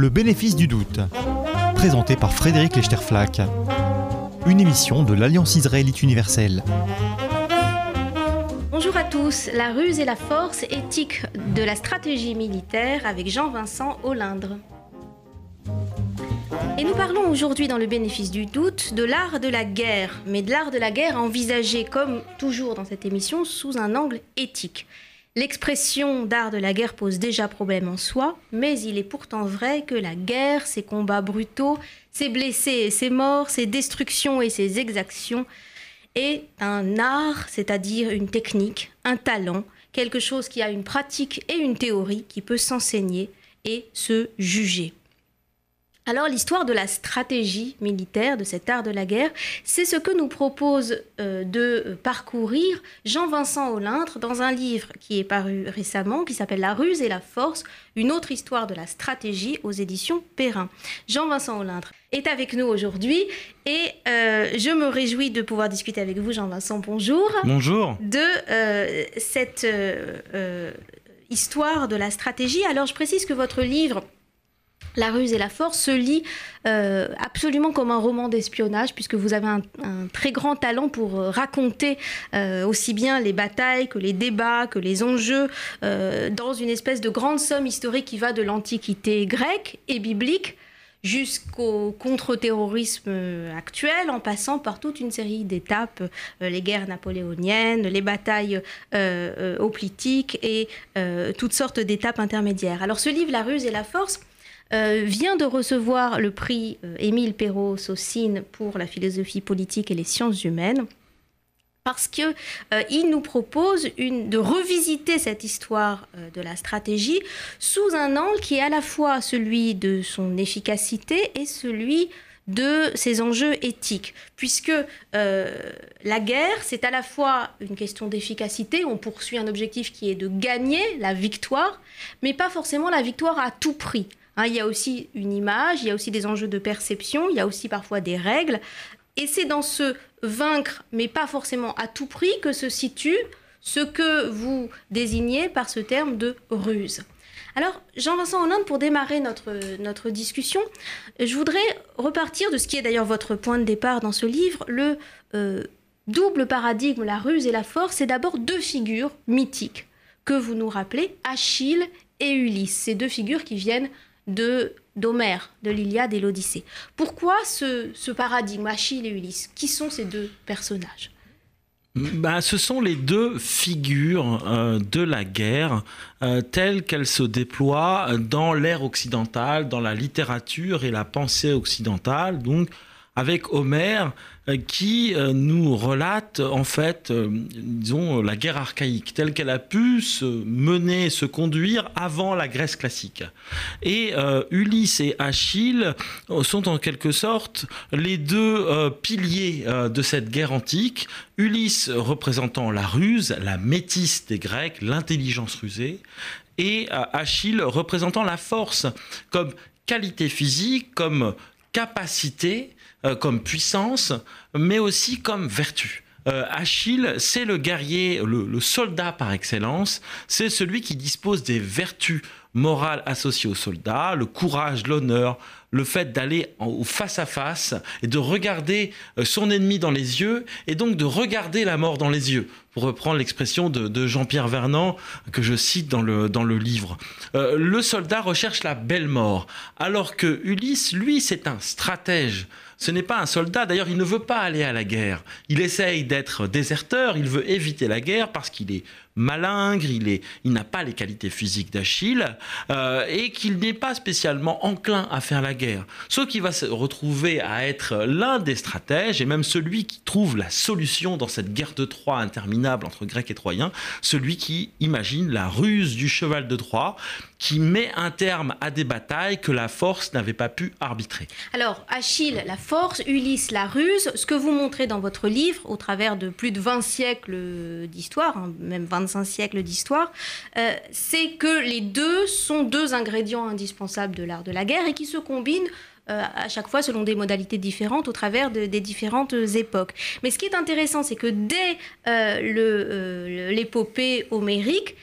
Le bénéfice du doute, présenté par Frédéric Lechterflack. Une émission de l'Alliance israélite universelle. Bonjour à tous, la ruse et la force éthique de la stratégie militaire avec Jean-Vincent Olindre. Et nous parlons aujourd'hui dans le bénéfice du doute de l'art de la guerre, mais de l'art de la guerre envisagé comme toujours dans cette émission sous un angle éthique. L'expression d'art de la guerre pose déjà problème en soi, mais il est pourtant vrai que la guerre, ses combats brutaux, ses blessés et ses morts, ses destructions et ses exactions, est un art, c'est-à-dire une technique, un talent, quelque chose qui a une pratique et une théorie qui peut s'enseigner et se juger. Alors l'histoire de la stratégie militaire, de cet art de la guerre, c'est ce que nous propose euh, de parcourir Jean-Vincent Olindre dans un livre qui est paru récemment, qui s'appelle La ruse et la force, une autre histoire de la stratégie aux éditions Perrin. Jean-Vincent Olindre est avec nous aujourd'hui et euh, je me réjouis de pouvoir discuter avec vous, Jean-Vincent. Bonjour. Bonjour. De euh, cette histoire de la stratégie. Alors je précise que votre livre la ruse et la force se lit euh, absolument comme un roman d'espionnage, puisque vous avez un, très grand talent pour euh, raconter euh, aussi bien les batailles que les débats, que les enjeux, dans une espèce de grande somme historique qui va de l'Antiquité grecque et biblique jusqu'au contre-terrorisme actuel, en passant par toute une série d'étapes, les guerres napoléoniennes, les batailles hoplitiques et toutes sortes d'étapes intermédiaires. Alors ce livre, La ruse et la force, euh, vient de recevoir le prix euh, Émile Perrault-Saucine pour la philosophie politique et les sciences humaines parce qu'il euh, il nous propose de revisiter cette histoire de la stratégie sous un angle qui est à la fois celui de son efficacité et celui de ses enjeux éthiques, puisque la guerre, c'est à la fois une question d'efficacité, on poursuit un objectif qui est de gagner la victoire, mais pas forcément la victoire à tout prix. Hein, il y a aussi une image, il y a aussi des enjeux de perception, il y a aussi parfois des règles. Et c'est dans ce vaincre, mais pas forcément à tout prix, que se situe ce que vous désignez par ce terme de ruse. Alors, Jean-Vincent Hollande, pour démarrer notre, notre discussion, je voudrais repartir de ce qui est d'ailleurs votre point de départ dans ce livre, le euh, double paradigme, la ruse et la force. C'est d'abord deux figures mythiques que vous nous rappelez, Achille et Ulysse. Ces deux figures qui viennent de d'Homère, de l'Iliade et l'Odyssée. Pourquoi ce, paradigme, Achille et Ulysse? Qui sont ces deux personnages? Bah, ce sont les deux figures euh, de la guerre euh, telles qu'elles se déploient dans l'ère occidentale, dans la littérature et la pensée occidentale. Donc, avec Homère euh, qui euh, nous relate en fait, euh, disons, la guerre archaïque telle qu'elle a pu se mener, se conduire avant la Grèce classique. Et Ulysse et Achille sont en quelque sorte les deux piliers de cette guerre antique. Ulysse représentant la ruse, la métisse des Grecs, l'intelligence rusée, et Achille représentant la force comme qualité physique, comme capacité euh, comme puissance, mais aussi comme vertu. Euh, Achille, c'est le guerrier, le, soldat par excellence, c'est celui qui dispose des vertus morales associées au soldat, le courage, l'honneur, le fait d'aller face à face et de regarder euh, son ennemi dans les yeux et donc de regarder la mort dans les yeux, pour reprendre l'expression de, Jean-Pierre Vernant que je cite dans le, dans le livre. le soldat recherche la belle mort, alors que Ulysse, lui, c'est un stratège. Ce n'est pas un soldat, d'ailleurs il ne veut pas aller à la guerre. Il essaye d'être déserteur, il veut éviter la guerre parce qu'il est malingre, il il n'a pas les qualités physiques d'Achille euh, et qu'il n'est pas spécialement enclin à faire la guerre. Sauf qu'il va se retrouver à être l'un des stratèges et même celui qui trouve la solution dans cette guerre de Troie interminable entre Grecs et Troyens, celui qui imagine la ruse du cheval de Troie qui met un terme à des batailles que la force n'avait pas pu arbitrer. Alors, Achille, la force, Ulysse, la ruse, ce que vous montrez dans votre livre, au travers de plus de 20 siècles d'histoire, hein, même 25 siècles d'histoire, euh, c'est que les deux sont deux ingrédients indispensables de l'art de la guerre et qui se combinent euh, à chaque fois selon des modalités différentes au travers des différentes époques. Mais ce qui est intéressant, c'est que dès euh, l'épopée homérique,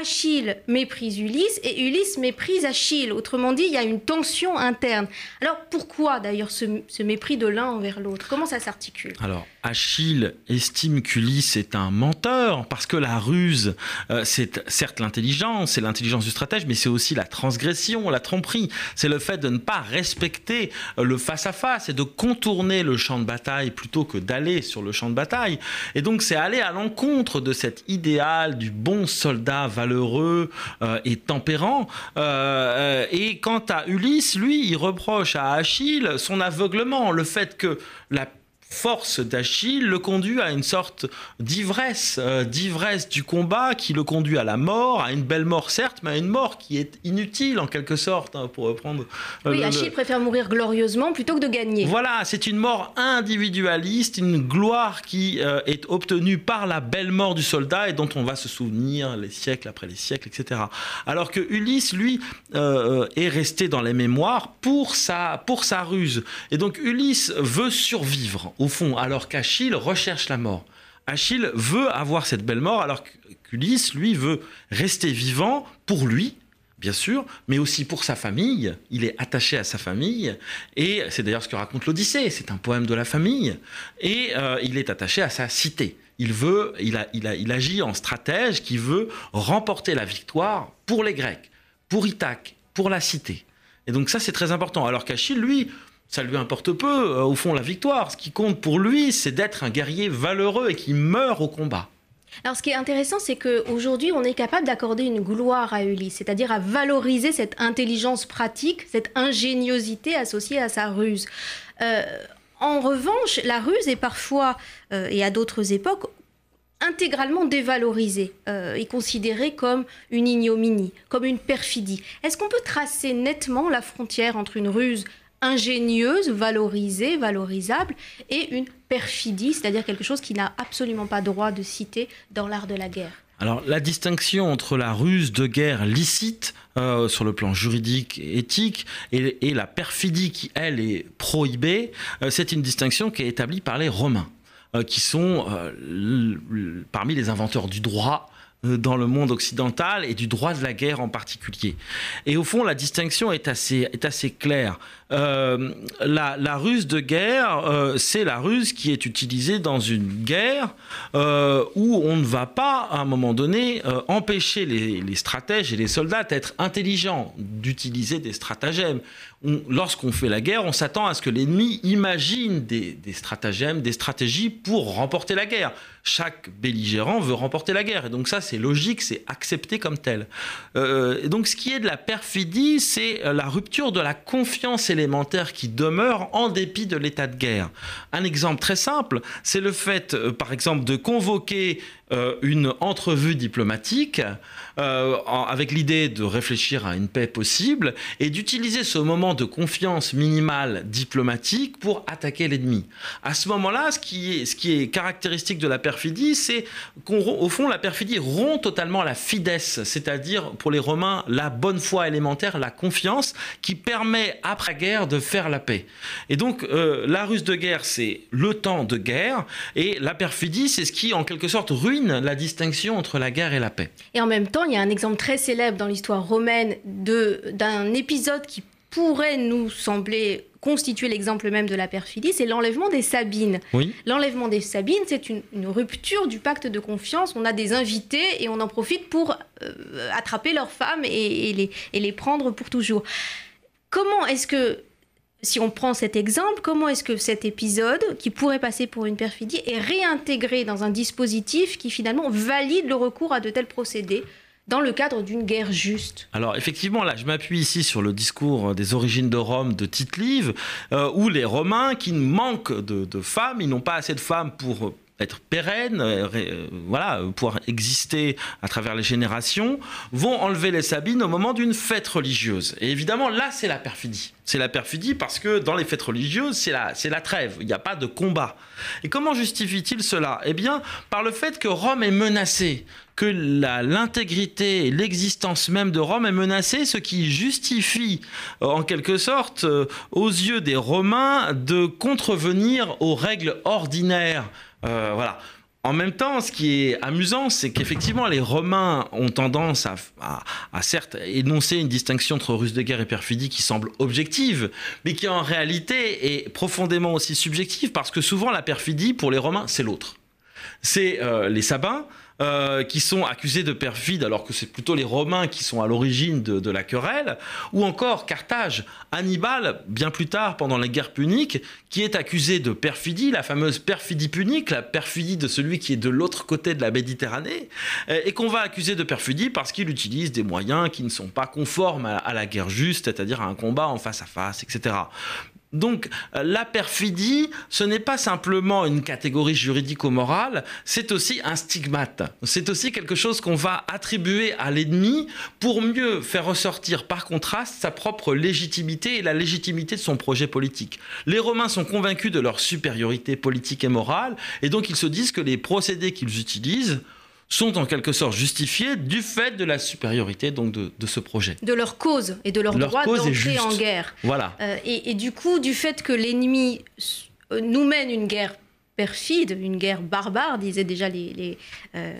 Achille méprise Ulysse et Ulysse méprise Achille. Autrement dit, il y a une tension interne. Alors pourquoi d'ailleurs ce, mépris de l'un envers l'autre? Comment ça s'articule? Alors Achille estime qu'Ulysse est un menteur parce que la ruse, euh, c'est certes l'intelligence, c'est l'intelligence du stratège, mais c'est aussi la transgression, la tromperie. C'est le fait de ne pas respecter euh, le face-à-face et de contourner le champ de bataille plutôt que d'aller sur le champ de bataille. Et donc c'est aller à l'encontre de cet idéal du bon soldat valeureux euh, et tempérant. Et quant à Ulysse, lui, il reproche à Achille son aveuglement, le fait que la force d'Achille le conduit à une sorte d'ivresse, euh, d'ivresse du combat qui le conduit à la mort, à une belle mort certes, mais à une mort qui est inutile en quelque sorte, hein, pour reprendre. Euh, oui, Achille préfère mourir glorieusement plutôt que de gagner. Voilà, c'est une mort individualiste, une gloire qui euh, est obtenue par la belle mort du soldat et dont on va se souvenir les siècles après les siècles, etc. Alors que Ulysse, lui, est resté dans les mémoires pour sa, pour sa ruse. Et donc Ulysse veut survivre au fond, alors qu'Achille recherche la mort. Achille veut avoir cette belle mort, alors qu'Ulysse, lui, veut rester vivant pour lui, bien sûr, mais aussi pour sa famille. Il est attaché à sa famille, et c'est d'ailleurs ce que raconte l'Odyssée, c'est un poème de la famille, et euh, il est attaché à sa cité. Il veut, il, il agit en stratège qui veut remporter la victoire pour les Grecs, pour Ithaque, pour la cité. Et donc ça, c'est très important. Alors qu'Achille, lui, ça lui importe peu, euh, au fond, la victoire. Ce qui compte pour lui, c'est d'être un guerrier valeureux et qui meurt au combat. Alors, ce qui est intéressant, c'est qu'aujourd'hui, on est capable d'accorder une gloire à Ulysse, c'est-à-dire à valoriser cette intelligence pratique, cette ingéniosité associée à sa ruse. Euh, en revanche, la ruse est parfois, euh, et à d'autres époques, intégralement dévalorisée et considérée comme une ignominie, comme une perfidie. Est-ce qu'on peut tracer nettement la frontière entre une ruse ingénieuse, valorisée, valorisable, et une perfidie, c'est-à-dire quelque chose qui n'a absolument pas droit de citer dans l'art de la guerre. Alors la distinction entre la ruse de guerre licite euh, sur le plan juridique et éthique et, la perfidie qui, elle, est prohibée, euh, c'est une distinction qui est établie par les Romains, euh, qui sont parmi les inventeurs du droit dans le monde occidental et du droit de la guerre en particulier. Et au fond, la distinction est assez, claire. Euh, la, ruse de guerre, euh, c'est la ruse qui est utilisée dans une guerre où on ne va pas, à un moment donné, empêcher les, stratèges et les soldats d'être intelligents, d'utiliser des stratagèmes. Lorsqu'on fait la guerre, on s'attend à ce que l'ennemi imagine des, stratagèmes, des stratégies pour remporter la guerre. Chaque belligérant veut remporter la guerre. Et donc ça, c'est logique, c'est accepté comme tel. et donc ce qui est de la perfidie, c'est la rupture de la confiance élémentaire qui demeure en dépit de l'état de guerre. Un exemple très simple, c'est le fait, euh, par exemple, de convoquer euh, une entrevue diplomatique euh, avec l'idée de réfléchir à une paix possible et d'utiliser ce moment de confiance minimale diplomatique pour attaquer l'ennemi. À ce moment-là, ce, qui est, ce qui est caractéristique de la perfidie, c'est qu'au fond, la perfidie rompt totalement la fidesse, c'est-à-dire pour les Romains, la bonne foi élémentaire, la confiance, qui permet après-guerre de faire la paix. Et donc, euh, la ruse de guerre, c'est le temps de guerre, et la perfidie, c'est ce qui, en quelque sorte, ruine la distinction entre la guerre et la paix. Et en même temps, il y a un exemple très célèbre dans l'histoire romaine d'un épisode qui pourrait nous sembler constituer l'exemple même de la perfidie, c'est l'enlèvement des Sabines. Oui. L'enlèvement des Sabines, c'est une, rupture du pacte de confiance. On a des invités et on en profite pour euh, attraper leurs femmes et, les, et les prendre pour toujours. Comment est-ce que si on prend cet exemple, comment est-ce que cet épisode, qui pourrait passer pour une perfidie, est réintégré dans un dispositif qui finalement valide le recours à de tels procédés dans le cadre d'une guerre juste? Alors effectivement, là, je m'appuie ici sur le discours des origines de Rome de Tite-Live, euh, où les Romains, qui manquent de, de femmes, ils n'ont pas assez de femmes pour être pérennes, euh, euh, voilà, pouvoir exister à travers les générations, vont enlever les Sabines au moment d'une fête religieuse. Et évidemment, là, c'est la perfidie. C'est la perfidie parce que dans les fêtes religieuses, c'est la, la trêve, il n'y a pas de combat. Et comment justifie-t-il cela? Eh bien, par le fait que Rome est menacée, que l'intégrité et l'existence même de Rome est menacée, ce qui justifie euh, en quelque sorte aux yeux des Romains de contrevenir aux règles ordinaires euh, voilà. en même temps, ce qui est amusant, c'est qu'effectivement, les Romains ont tendance à, certes énoncer une distinction entre ruse de guerre et perfidie qui semble objective, mais qui en réalité est profondément aussi subjective, parce que souvent la perfidie, pour les Romains, c'est l'autre. C'est euh, les Sabins, euh, qui sont accusés de perfide alors que c'est plutôt les Romains qui sont à l'origine de, la querelle, ou encore Carthage, Hannibal, bien plus tard pendant les guerres puniques, qui est accusé de perfidie, la fameuse perfidie punique, la perfidie de celui qui est de l'autre côté de la Méditerranée, et qu'on va accuser de perfidie parce qu'il utilise des moyens qui ne sont pas conformes à, à la guerre juste, c'est-à-dire à un combat en face à face, etc. Donc euh, la perfidie, ce n'est pas simplement une catégorie juridico-morale, c'est aussi un stigmate. C'est aussi quelque chose qu'on va attribuer à l'ennemi pour mieux faire ressortir par contraste sa propre légitimité et la légitimité de son projet politique. Les Romains sont convaincus de leur supériorité politique et morale, et donc ils se disent que les procédés qu'ils utilisent sont en quelque sorte justifiés du fait de la supériorité donc de, ce projet. De leur cause et de leur, droit d'entrer en guerre. Voilà. Euh, et, du coup, du fait que l'ennemi euh, nous mène une guerre perfide, une guerre barbare, disaient déjà les, les, euh,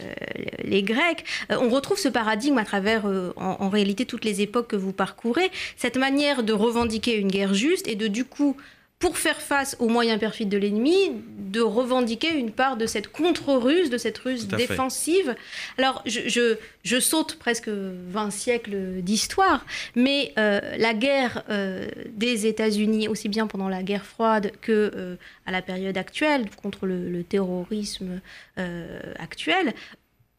les Grecs. on retrouve ce paradigme à travers, en, en, réalité, toutes les époques que vous parcourez, cette manière de revendiquer une guerre juste et de, du coup, pour faire face aux moyens perfides de l'ennemi, de revendiquer une part de cette contre-ruse, de cette ruse défensive. Alors, je, je, saute presque 20 siècles d'histoire, mais euh, la guerre euh, des États-Unis, aussi bien pendant la guerre froide que euh, à la période actuelle, contre le, terrorisme actuel,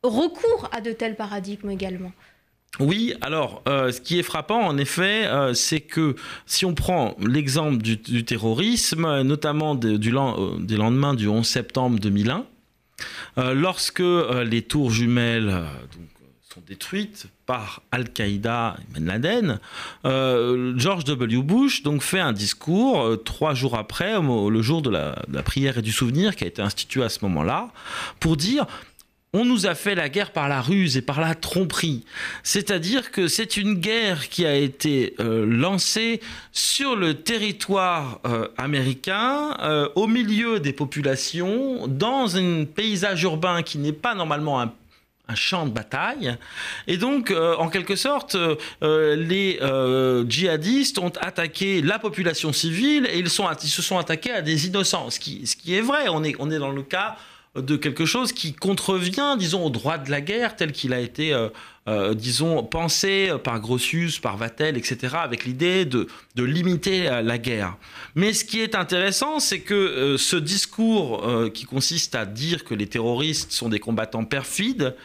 recourt à de tels paradigmes également. Oui, alors euh, ce qui est frappant en effet, euh, c'est que si on prend l'exemple du, terrorisme, notamment euh, des lendemains du 11 septembre 2001, lorsque les tours jumelles sont détruites par Al-Qaïda et Ben Laden, George W. Bush donc fait un discours trois jours après, le jour de la prière et du souvenir qui a été institué à ce moment-là, pour dire on nous a fait la guerre par la ruse et par la tromperie. C'est-à-dire que c'est une guerre qui a été euh, lancée sur le territoire euh, américain, euh, au milieu des populations, dans un paysage urbain qui n'est pas normalement un champ de bataille. Et donc, en quelque sorte, les djihadistes ont attaqué la population civile et ils, se sont attaqués à des innocents. Ce qui, est vrai, on est dans le cas de quelque chose qui contrevient, disons, au droit de la guerre tel qu'il a été, euh, euh, disons, pensé par Grotius, par Vatel, etc., avec l'idée de, de, limiter euh, la guerre. Mais ce qui est intéressant, c'est que ce discours qui consiste à dire que les terroristes sont des combattants perfides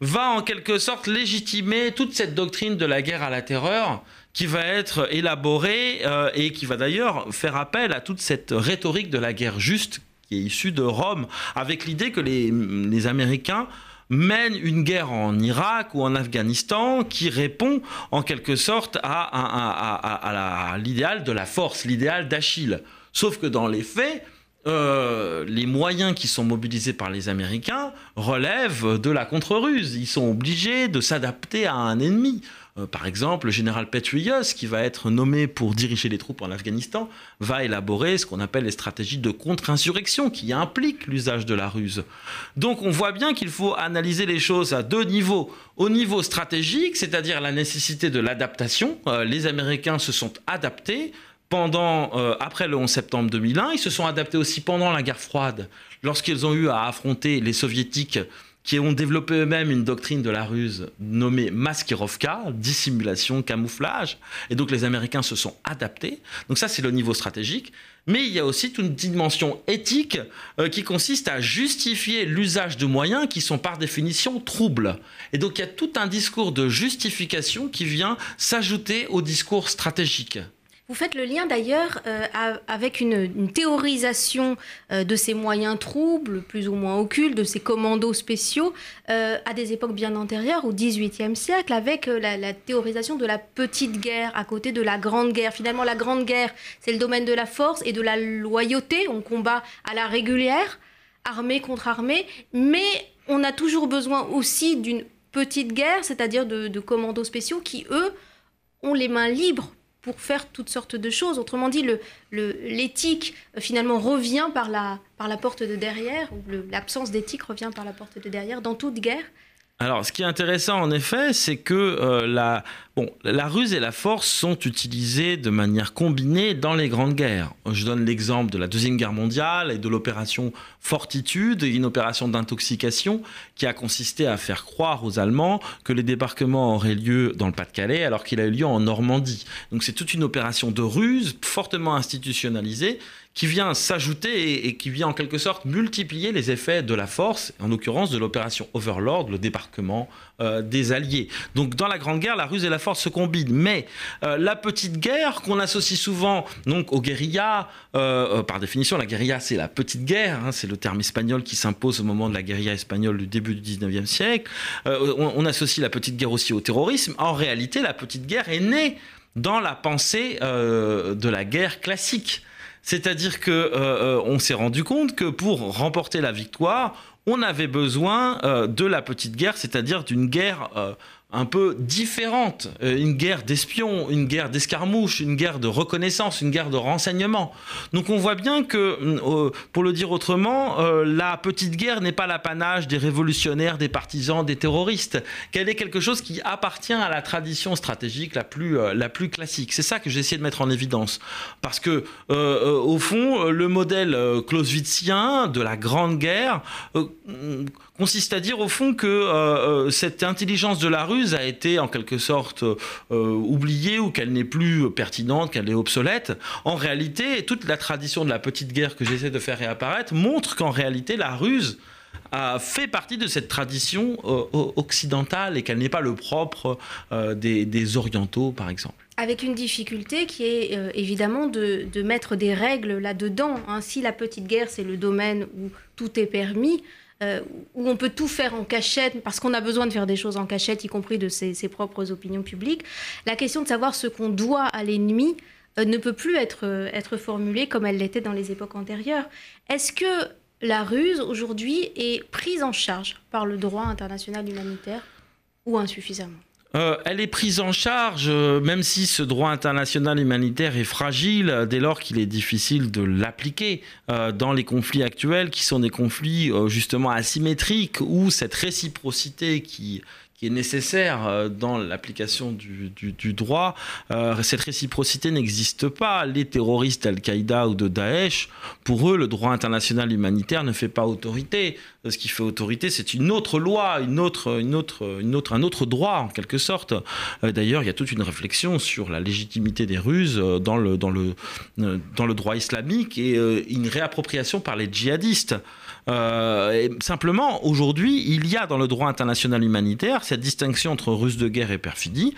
va en quelque sorte légitimer toute cette doctrine de la guerre à la terreur qui va être élaborée et qui va d'ailleurs faire appel à toute cette rhétorique de la guerre juste qui est issu de Rome, avec l'idée que les, Américains mènent une guerre en Irak ou en Afghanistan qui répond en quelque sorte à, l'idéal de la force, l'idéal d'Achille. Sauf que dans les faits, euh, les moyens qui sont mobilisés par les Américains relèvent de la contre-ruse. Ils sont obligés de s'adapter à un ennemi. Euh, par exemple, le général Petraeus, qui va être nommé pour diriger les troupes en Afghanistan, va élaborer ce qu'on appelle les stratégies de contre-insurrection, qui impliquent l'usage de la ruse. Donc on voit bien qu'il faut analyser les choses à deux niveaux. Au niveau stratégique, c'est-à-dire la nécessité de l'adaptation, euh, les Américains se sont adaptés pendant, euh, après le 11 septembre 2001, ils se sont adaptés aussi pendant la guerre froide, lorsqu'ils ont eu à affronter les soviétiques qui ont développé eux-mêmes une doctrine de la ruse nommée maskirovka, dissimulation, camouflage. Et donc les Américains se sont adaptés. Donc ça, c'est le niveau stratégique. Mais il y a aussi toute une dimension éthique euh, qui consiste à justifier l'usage de moyens qui sont par définition troubles. Et donc il y a tout un discours de justification qui vient s'ajouter au discours stratégique. Vous faites le lien d'ailleurs euh, avec une, théorisation euh, de ces moyens troubles, plus ou moins occultes, de ces commandos spéciaux, euh, à des époques bien antérieures, au XVIIIe siècle, avec la, théorisation de la petite guerre à côté de la grande guerre. Finalement, la grande guerre, c'est le domaine de la force et de la loyauté. On combat à la régulière, armée contre armée, mais on a toujours besoin aussi d'une petite guerre, c'est-à-dire de commandos spéciaux qui, eux, ont les mains libres pour faire toutes sortes de choses. Autrement dit, l'éthique le, finalement revient par la, par la porte de derrière, ou l'absence d'éthique revient par la porte de derrière dans toute guerre. Alors, ce qui est intéressant, en effet, c'est que euh, la, la ruse et la force sont utilisées de manière combinée dans les grandes guerres. Je donne l'exemple de la Deuxième Guerre mondiale et de l'opération Fortitude, une opération d'intoxication qui a consisté à faire croire aux Allemands que les débarquements auraient lieu dans le Pas-de-Calais alors qu'il a eu lieu en Normandie. Donc, c'est toute une opération de ruse fortement institutionnalisée qui vient s'ajouter et, qui vient en quelque sorte multiplier les effets de la force, en l'occurrence de l'opération Overlord, le débarquement euh, des Alliés. Donc dans la Grande Guerre, la ruse et la force se combinent. Mais euh, la petite guerre qu'on associe souvent donc aux guérillas, euh, par définition, la guérilla c'est la petite guerre, hein, c'est le terme espagnol qui s'impose au moment de la guérilla espagnole du début du 19e siècle. On, associe la petite guerre aussi au terrorisme. En réalité, la petite guerre est née dans la pensée de la guerre classique. C'est-à-dire que on s'est rendu compte que pour remporter la victoire, on avait besoin euh, de la petite guerre, c'est-à-dire d'une guerre un peu différente, euh, une guerre d'espions, une guerre d'escarmouches, une guerre de reconnaissance, une guerre de renseignement. Donc on voit bien que, euh, pour le dire autrement, euh, la petite guerre n'est pas l'apanage des révolutionnaires, des partisans, des terroristes, qu'elle est quelque chose qui appartient à la tradition stratégique la plus, plus classique. C'est ça que j'ai essayé de mettre en évidence. Parce que, au fond, le modèle clausewitzien de la Grande Guerre consiste à dire au fond que euh, euh, cette intelligence de la ruse a été en quelque sorte euh, oubliée ou qu'elle n'est plus pertinente, qu'elle est obsolète. En réalité, toute la tradition de la petite guerre que j'essaie de faire réapparaître montre qu'en réalité la ruse a fait partie de cette tradition occidentale et qu'elle n'est pas le propre des, orientaux, par exemple avec une difficulté qui est évidemment de, mettre des règles là-dedans. Hein. Si la petite guerre, c'est le domaine où tout est permis, euh, où on peut tout faire en cachette, parce qu'on a besoin de faire des choses en cachette, y compris de ses, propres opinions publiques, la question de savoir ce qu'on doit à l'ennemi euh, ne peut plus être, euh, être formulée comme elle l'était dans les époques antérieures. Est-ce que la ruse, aujourd'hui, est prise en charge par le droit international humanitaire ou insuffisamment? Euh, elle est prise en charge, euh, même si ce droit international humanitaire est fragile, dès lors qu'il est difficile de l'appliquer euh, dans les conflits actuels, qui sont des conflits justement asymétriques, où cette réciprocité qui, qui est nécessaire euh, dans l'application du, droit. Euh, cette réciprocité n'existe pas. Les terroristes Al-Qaïda ou de Daesh, pour eux, le droit international humanitaire ne fait pas autorité. Ce qui fait autorité, c'est une autre loi, une autre, une autre, une autre, un autre droit en quelque sorte. Euh, d'ailleurs, il y a toute une réflexion sur la légitimité des ruses dans le, dans le, dans le droit islamique et une réappropriation par les djihadistes. Euh, simplement, aujourd'hui, il y a dans le droit international humanitaire cette distinction entre ruse de guerre et perfidie,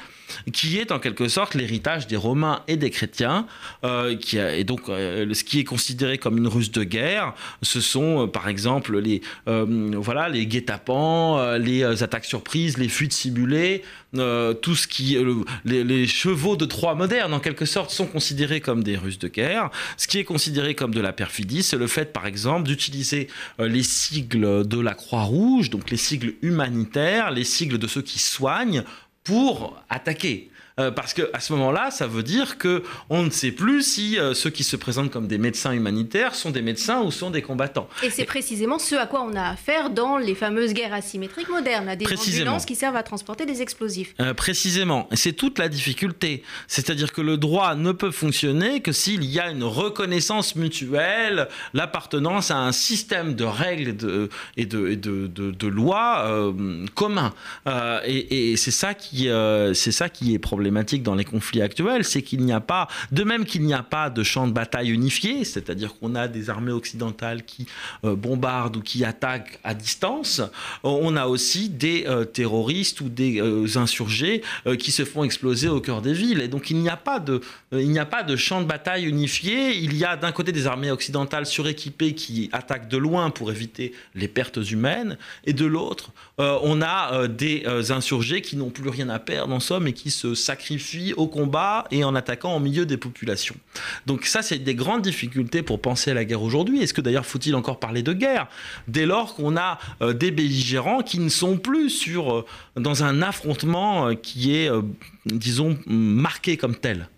qui est en quelque sorte l'héritage des Romains et des chrétiens, euh, qui et donc euh, ce qui est considéré comme une ruse de guerre, ce sont par exemple les voilà les guet-apens, les attaques surprises, les fuites simulées, tout ce qui les, les, chevaux de Troie modernes en quelque sorte sont considérés comme des ruses de guerre. Ce qui est considéré comme de la perfidie, c'est le fait par exemple d'utiliser euh, les sigles de la Croix-Rouge, donc les sigles humanitaires, les sigles de ceux qui soignent pour attaquer. Euh, parce que à ce moment-là, ça veut dire que on ne sait plus si euh, ceux qui se présentent comme des médecins humanitaires sont des médecins ou sont des combattants. Et c'est précisément ce à quoi on a affaire dans les fameuses guerres asymétriques modernes, à des ambulances qui servent à transporter des explosifs. Euh, précisément, c'est toute la difficulté. C'est-à-dire que le droit ne peut fonctionner que s'il y a une reconnaissance mutuelle, l'appartenance à un système de règles et de, et de, de, de, lois communs. et, et c'est ça qui, c'est ça qui est problématique problématique dans les conflits actuels, c'est qu'il n'y a pas, de même qu'il n'y a pas de champ de bataille unifié, c'est-à-dire qu'on a des armées occidentales qui euh, bombardent ou qui attaquent à distance, euh, on a aussi des euh, terroristes ou des insurgés qui se font exploser au cœur des villes. Et donc il n'y a pas de, il n'y a pas de champ de bataille unifié. Il y a d'un côté des armées occidentales suréquipées qui attaquent de loin pour éviter les pertes humaines, et de l'autre, on a des insurgés qui n'ont plus rien à perdre en somme et qui se sacrifie au combat et en attaquant au milieu des populations. Donc ça, c'est des grandes difficultés pour penser à la guerre aujourd'hui. Est-ce que d'ailleurs faut-il encore parler de guerre? Dès lors qu'on a euh, des belligérants qui ne sont plus sur, euh, dans un affrontement euh, qui est, disons, marqué comme tel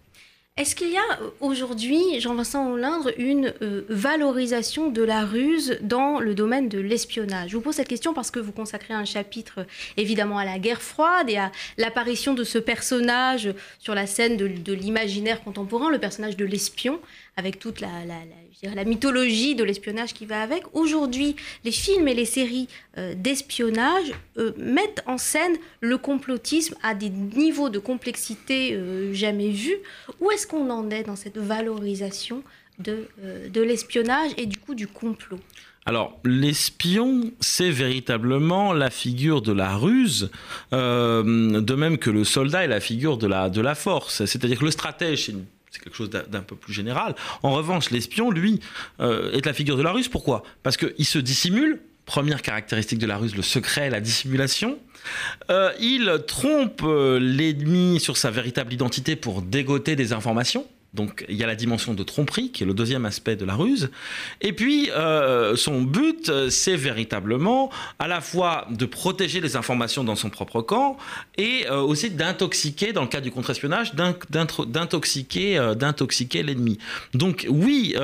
Est-ce qu'il y a aujourd'hui, Jean-Vincent Hollindre, une valorisation de la ruse dans le domaine de l'espionnage? Je vous pose cette question parce que vous consacrez un chapitre évidemment à la guerre froide et à l'apparition de ce personnage sur la scène de l'imaginaire contemporain, le personnage de l'espion avec toute la, mythologie de l'espionnage qui va avec. Aujourd'hui, les films et les séries euh, d'espionnage euh, mettent en scène le complotisme à des niveaux de complexité euh, jamais vus. Où est-ce qu'on en est dans cette valorisation de, de l'espionnage et du coup du complot? Alors, l'espion, c'est véritablement la figure de la ruse, de même que le soldat est la figure de la, de la force. C'est-à-dire que le stratège, c'est une c'est quelque chose d'un peu plus général. En revanche, l'espion, lui, euh, est la figure de la ruse. Pourquoi? Parce qu'il se dissimule. Première caractéristique de la ruse, le secret, la dissimulation. Euh, il trompe euh, l'ennemi sur sa véritable identité pour dégoter des informations. Donc il y a la dimension de tromperie, qui est le deuxième aspect de la ruse. Et puis euh, son but, c'est véritablement à la fois de protéger les informations dans son propre camp et euh, aussi d'intoxiquer, dans le cas du contre-espionnage, d'intoxiquer, euh, d'intoxiquer l'ennemi. Donc oui,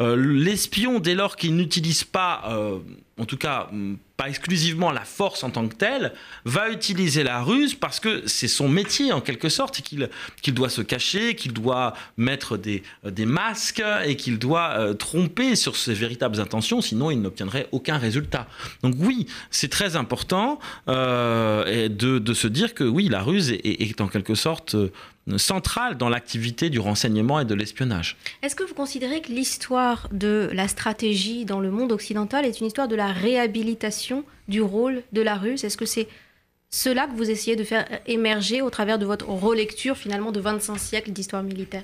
l'espion, dès lors qu'il n'utilise pas en tout cas mm, pas exclusivement la force en tant que telle, va utiliser la ruse parce que c'est son métier en quelque sorte, qu'il doit se cacher, qu'il doit mettre des, euh, masques et qu'il doit euh, tromper sur ses véritables intentions, sinon il n'obtiendrait aucun résultat. Donc oui, c'est très important euh, de, de, se dire que oui, la ruse est, est en quelque sorte centrale dans l'activité du renseignement et de l'espionnage. Est-ce que vous considérez que l'histoire de la stratégie dans le monde occidental est une histoire de la réhabilitation du rôle de la ruse? Est-ce que c'est cela que vous essayez de faire émerger au travers de votre relecture finalement de 25 siècles d'histoire militaire?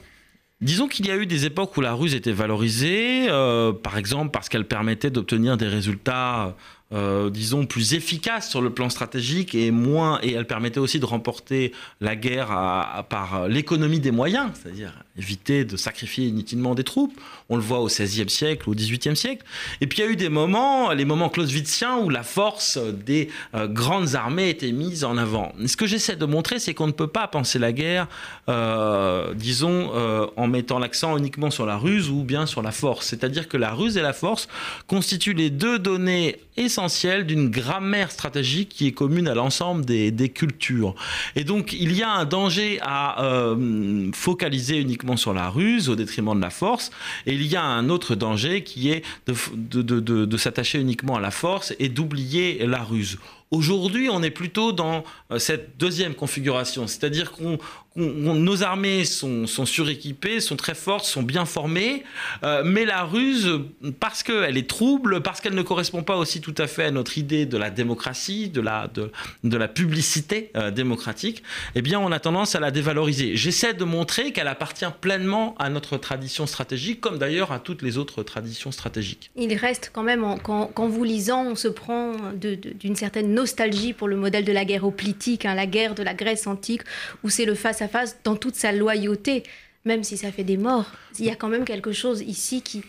Disons qu'il y a eu des époques où la ruse était valorisée, euh, par exemple parce qu'elle permettait d'obtenir des résultats euh, disons, plus efficace sur le plan stratégique et moins, et elle permettait aussi de remporter la guerre par l'économie des moyens, c'est-à-dire éviter de sacrifier inutilement des troupes. On le voit au XVIe siècle, au XVIIIe siècle. Et puis il y a eu des moments, les moments clausewitziens, où la force des euh, grandes armées était mise en avant. ce que j'essaie de montrer, c'est qu'on ne peut pas penser la guerre, euh, disons, en mettant l'accent uniquement sur la ruse ou bien sur la force. C'est-à-dire que la ruse et la force constituent les deux données essentiel d'une grammaire stratégique qui est commune à l'ensemble des, cultures. Et donc, il y a un danger à euh, focaliser uniquement sur la ruse au détriment de la force, et il y a un autre danger qui est de s'attacher uniquement à la force et d'oublier la ruse. Aujourd'hui, on est plutôt dans euh, cette deuxième configuration, c'est-à-dire qu'on nos armées sont, suréquipées, sont très fortes, sont bien formées, euh, mais la ruse, parce qu'elle est trouble, parce qu'elle ne correspond pas aussi tout à fait à notre idée de la démocratie, de la, publicité euh, démocratique, eh bien, on a tendance à la dévaloriser. J'essaie de montrer qu'elle appartient pleinement à notre tradition stratégique, comme d'ailleurs à toutes les autres traditions stratégiques. Il reste quand même, quand, vous lisant, on se prend d'une certaine nostalgie pour le modèle de la guerre hoplitique, hein, la guerre de la Grèce antique, où c'est le face à face dans toute sa loyauté, même si ça fait des morts. Il y a quand même quelque chose ici qui,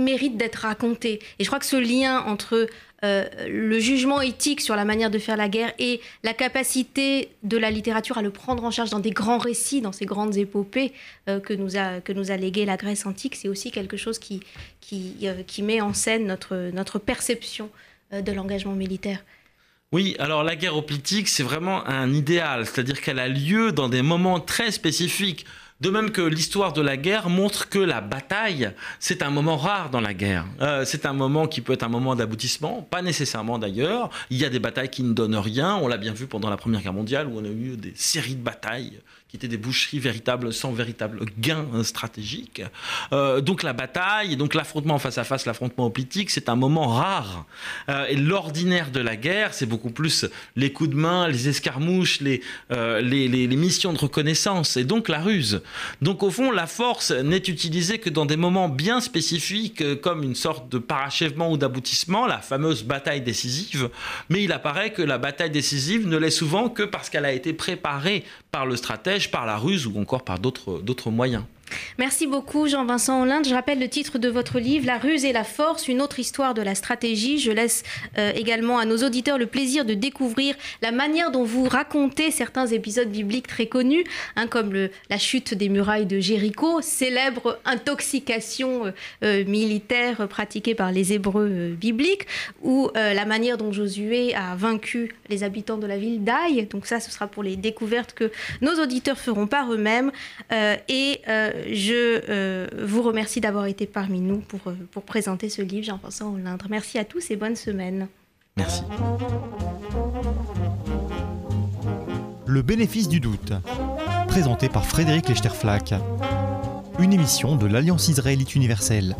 mérite d'être raconté. Et je crois que ce lien entre euh, le jugement éthique sur la manière de faire la guerre et la capacité de la littérature à le prendre en charge dans des grands récits, dans ces grandes épopées euh, que, nous a, que légué la Grèce antique, c'est aussi quelque chose qui, euh, met en scène notre perception de l'engagement militaire. Oui, alors la guerre hoplitique, c'est vraiment un idéal, c'est-à-dire qu'elle a lieu dans des moments très spécifiques. De même que l'histoire de la guerre montre que la bataille, c'est un moment rare dans la guerre. Euh, c'est un moment qui peut être un moment d'aboutissement, pas nécessairement d'ailleurs. Il y a des batailles qui ne donnent rien. On l'a bien vu pendant la Première Guerre mondiale où on a eu des séries de batailles qui étaient des boucheries véritables sans véritable gain stratégique. Euh, donc la bataille, donc l'affrontement face à face, l'affrontement politique, c'est un moment rare. Euh, et l'ordinaire de la guerre, c'est beaucoup plus les coups de main, les escarmouches, euh, les, missions de reconnaissance, et donc la ruse. Donc au fond, la force n'est utilisée que dans des moments bien spécifiques, comme une sorte de parachèvement ou d'aboutissement, la fameuse bataille décisive. Mais il apparaît que la bataille décisive ne l'est souvent que parce qu'elle a été préparée par le stratège par la ruse ou encore par d'autres moyens. Merci beaucoup Jean-Vincent Hollande. Je rappelle le titre de votre livre, La ruse et la force, une autre histoire de la stratégie. Je laisse euh, également à nos auditeurs le plaisir de découvrir la manière dont vous racontez certains épisodes bibliques très connus, hein, comme la chute des murailles de Jéricho, célèbre intoxication euh, euh, militaire pratiquée par les Hébreux bibliques, ou la manière dont Josué a vaincu les habitants de la ville d'Aï. Donc ça, ce sera pour les découvertes que nos auditeurs feront par eux-mêmes. et je euh, vous remercie d'avoir été parmi nous pour, euh, pour présenter ce livre, Jean-François Hollindre. Merci à tous et bonne semaine. Merci. Le bénéfice du doute, présenté par Frédéric Lechterflack, une émission de l'Alliance israélite universelle.